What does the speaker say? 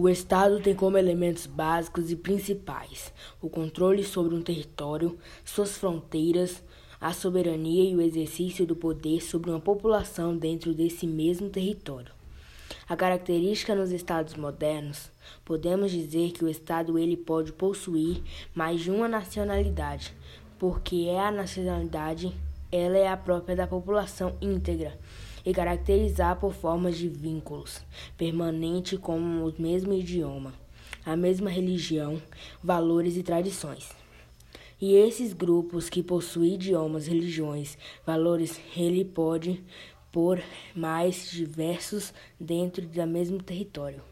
O Estado tem como elementos básicos e principais o controle sobre um território, suas fronteiras, a soberania e o exercício do poder sobre uma população dentro desse mesmo território. A característica nos estados modernos, podemos dizer que o estado ele pode possuir mais de uma nacionalidade, porque é a nacionalidade, ela é a própria da população íntegra e caracterizar por formas de vínculos permanente como o mesmo idioma, a mesma religião, valores e tradições. E esses grupos que possuem idiomas, religiões, valores, ele pode por mais diversos dentro do mesmo território.